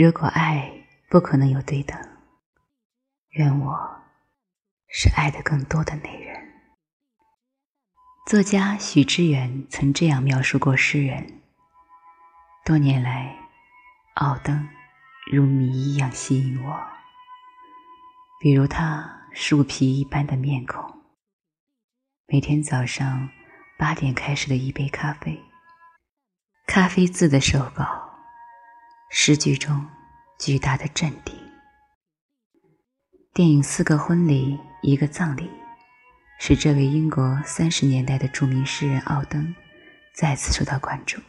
如果爱不可能有对等，愿我是爱的更多的那人。作家许知远曾这样描述过诗人：多年来，奥登如谜一样吸引我。比如他树皮一般的面孔，每天早上八点开始的一杯咖啡，咖啡字的手稿，诗句中巨大的镇定。电影《四个婚礼，一个葬礼》。使这位英国三十年代的著名诗人奥登再次受到关注。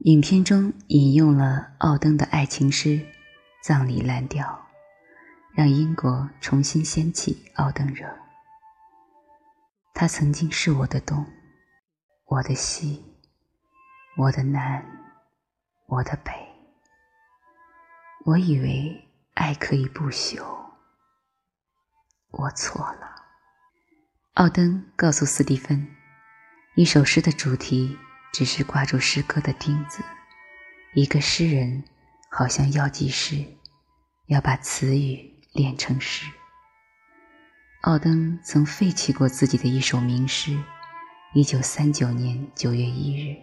影片中引用了奥登的爱情诗《葬礼蓝调》，让英国重新掀起奥登热。他曾经是我的东，我的西，我的南，我的北。我以为爱可以不朽，我错了。奥登告诉斯蒂芬：“一首诗的主题只是挂住诗歌的钉子。一个诗人好像药剂师，要把词语炼成诗。”奥登曾废弃过自己的一首名诗，一九三九年九月一日，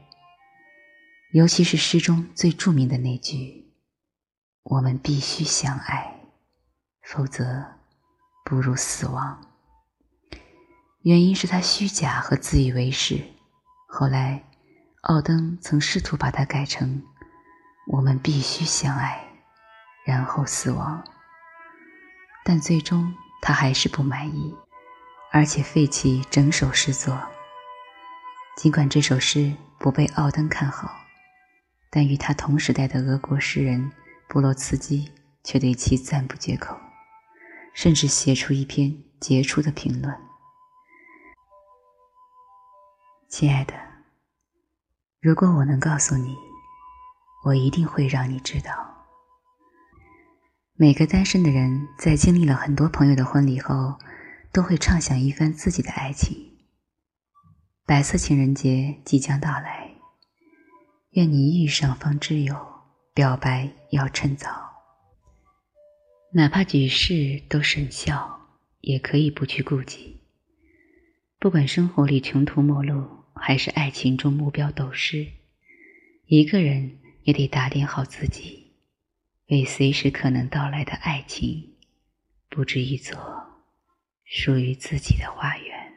尤其是诗中最著名的那句：“我们必须相爱，否则不如死亡。”原因是他虚假和自以为是。后来，奥登曾试图把它改成“我们必须相爱，然后死亡”，但最终他还是不满意，而且废弃整首诗作。尽管这首诗不被奥登看好，但与他同时代的俄国诗人布洛茨基却对其赞不绝口，甚至写出一篇杰出的评论。亲爱的，如果我能告诉你，我一定会让你知道。每个单身的人在经历了很多朋友的婚礼后，都会畅想一番自己的爱情。白色情人节即将到来，愿你遇上方知有，表白要趁早。哪怕举世都甚笑，也可以不去顾及。不管生活里穷途末路。还是爱情中目标陡失，一个人也得打点好自己，为随时可能到来的爱情布置一座属于自己的花园。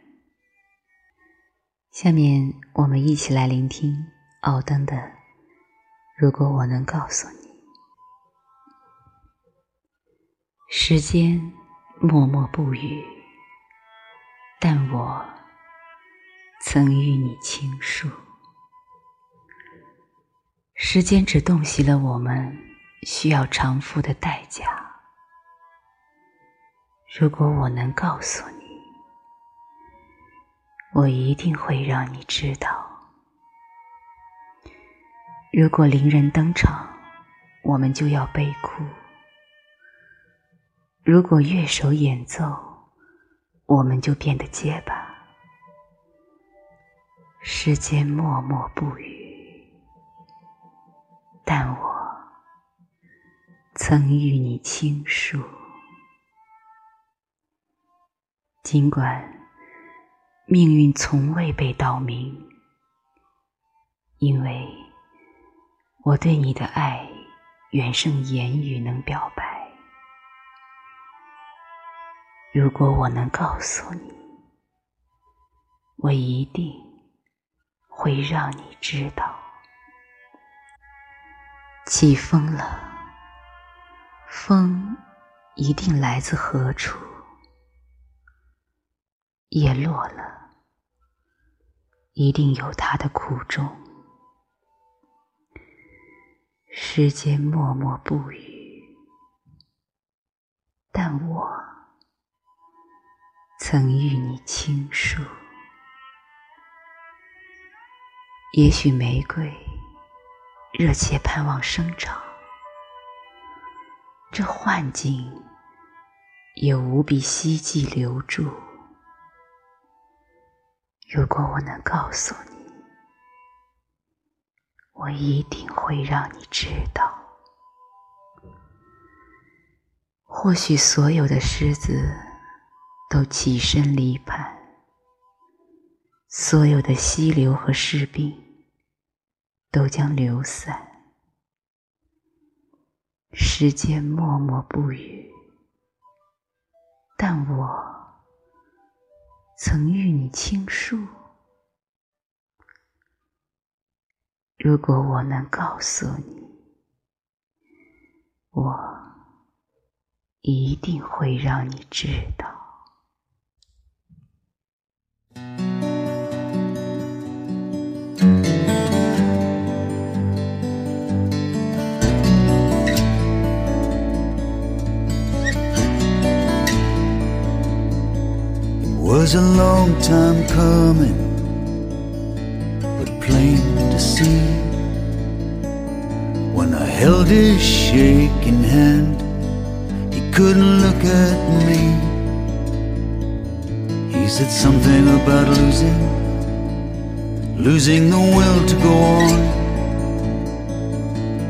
下面我们一起来聆听奥登的《如果我能告诉你》。时间默默不语，但我。曾与你倾诉，时间只洞悉了我们需要偿付的代价。如果我能告诉你，我一定会让你知道。如果伶人登场，我们就要悲哭；如果乐手演奏，我们就变得结巴。时间默默不语，但我曾与你倾诉。尽管命运从未被道明，因为我对你的爱远胜言语能表白。如果我能告诉你，我一定。会让你知道，起风了，风一定来自何处；叶落了，一定有它的苦衷。时间默默不语，曾与你倾诉。也许玫瑰热切盼望生长，这幻境也无比希冀留住。如果我能告诉你，我一定会让你知道。或许所有的狮子都起身离盘，所有的溪流和士兵都将流散，时间默默不语，但我曾与你倾诉。如果我能告诉你，我。一定会让你知道。Was a long time coming, but plain to see when I held his shaking hand he couldn't look at me. He said something about losing, losing the will to go on.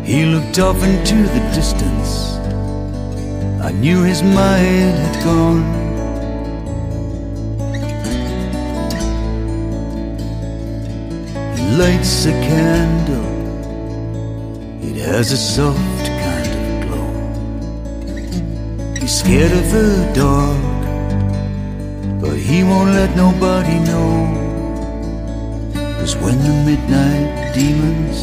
He looked off into the distance. I knew his mind had gone. He lights a candle, it has a soft kind of glow. He's scared of the dark, he won't let nobody know. Cause when the midnight demons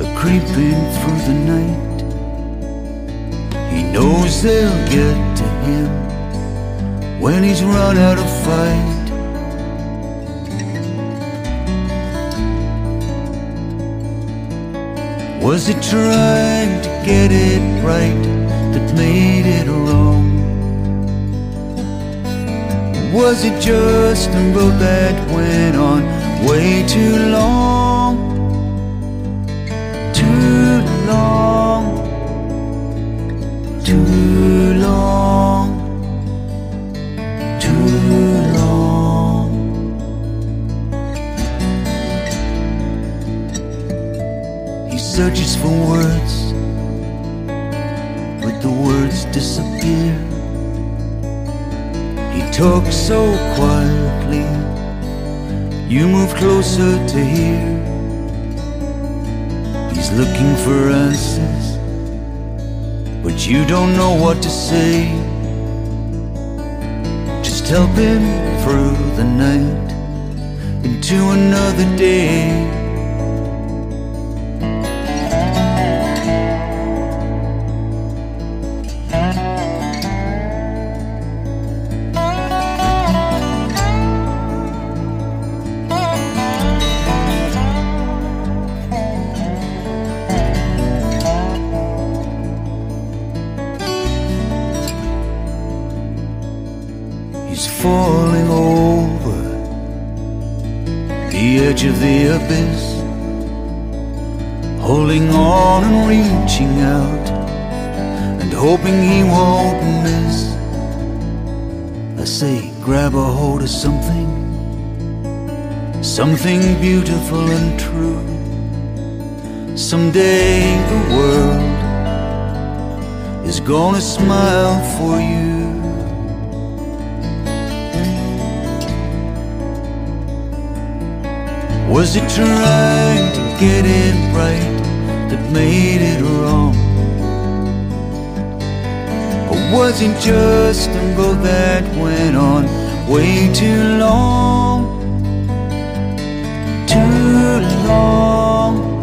are creeping through the night, he knows they'll get to him when he's run out of fight. Was it trying to get it right? that made it wrong? Was it just a road that went on way too long? Too long, too long, too long. He searches for words But the words disappear. He talks so quietly, you move closer to hear. He's looking for answers, but you don't know what to say. Just help him through the night into another day. The edge of the abyss, holding on and reaching out and hoping he won't miss. I say, grab a hold of something, something beautiful and true. Someday the world is gonna smile for you. Was it trying to get it right that made it wrong? Or was it just a road that went on way too long? Too long,